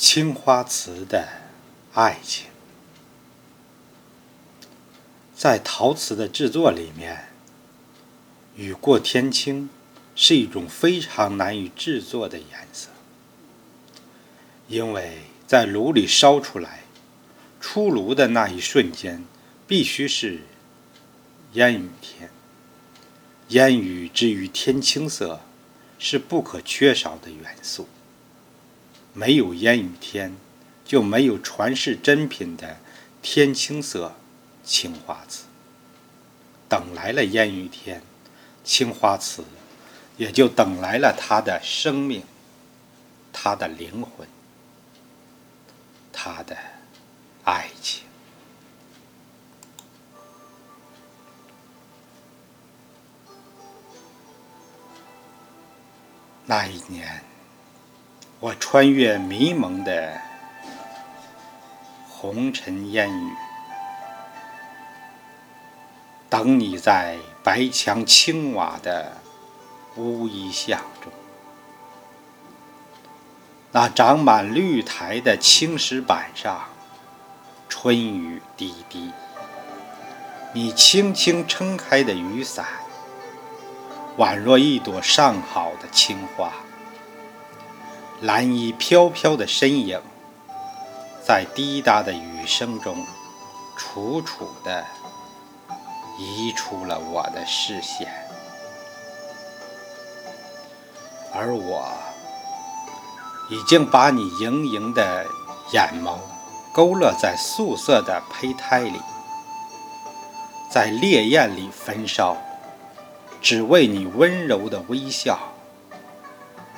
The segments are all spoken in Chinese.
青花瓷的爱情，在陶瓷的制作里面，雨过天青是一种非常难以制作的颜色，因为在炉里烧出来，出炉的那一瞬间，必须是烟雨天。烟雨之于天青色，是不可缺少的元素。没有烟雨天，就没有传世珍品的天青色青花瓷。等来了烟雨天，青花瓷也就等来了它的生命，它的灵魂，它的爱情。那一年。我穿越迷蒙的红尘烟雨，等你在白墙青瓦的乌衣巷中，那长满绿苔的青石板上，春雨滴滴。你轻轻撑开的雨伞，宛若一朵上好的青花。蓝衣飘飘的身影，在滴答的雨声中，楚楚地移出了我的视线，而我已经把你盈盈的眼眸勾勒在素色的胚胎里，在烈焰里焚烧，只为你温柔的微笑。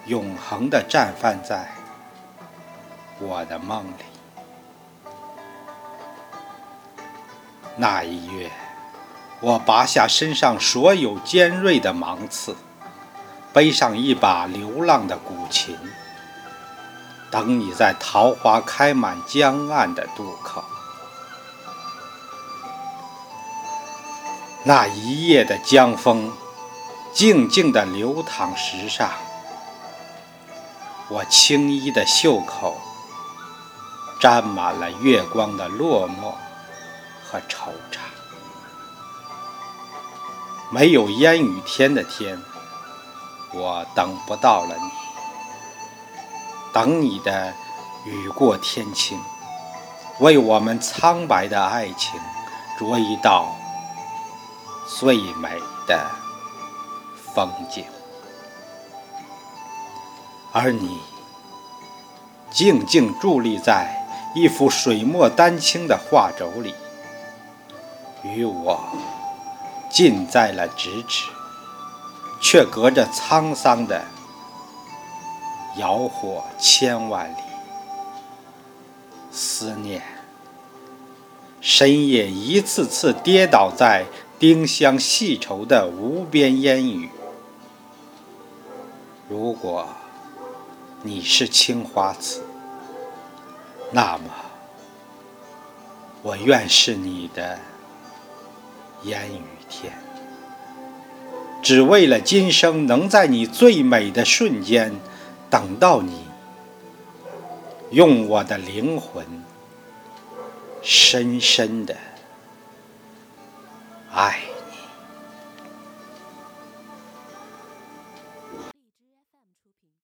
永恒的绽放在我的梦里。那一月，我拔下身上所有尖锐的芒刺，背上一把流浪的古琴，等你在桃花开满江岸的渡口。那一夜的江风，静静地流淌石上。我青衣的袖口沾满了月光的落寞和惆怅。没有烟雨天的天，我等不到了你。等你的雨过天晴，为我们苍白的爱情着一道最美的风景。而你静静伫立在一幅水墨丹青的画轴里，与我近在了咫尺，却隔着沧桑的遥火千万里。思念，深夜一次次跌倒在丁香细愁的无边烟雨。如果。你是青花瓷，那么我愿是你的烟雨天，只为了今生能在你最美的瞬间等到你，用我的灵魂深深的爱。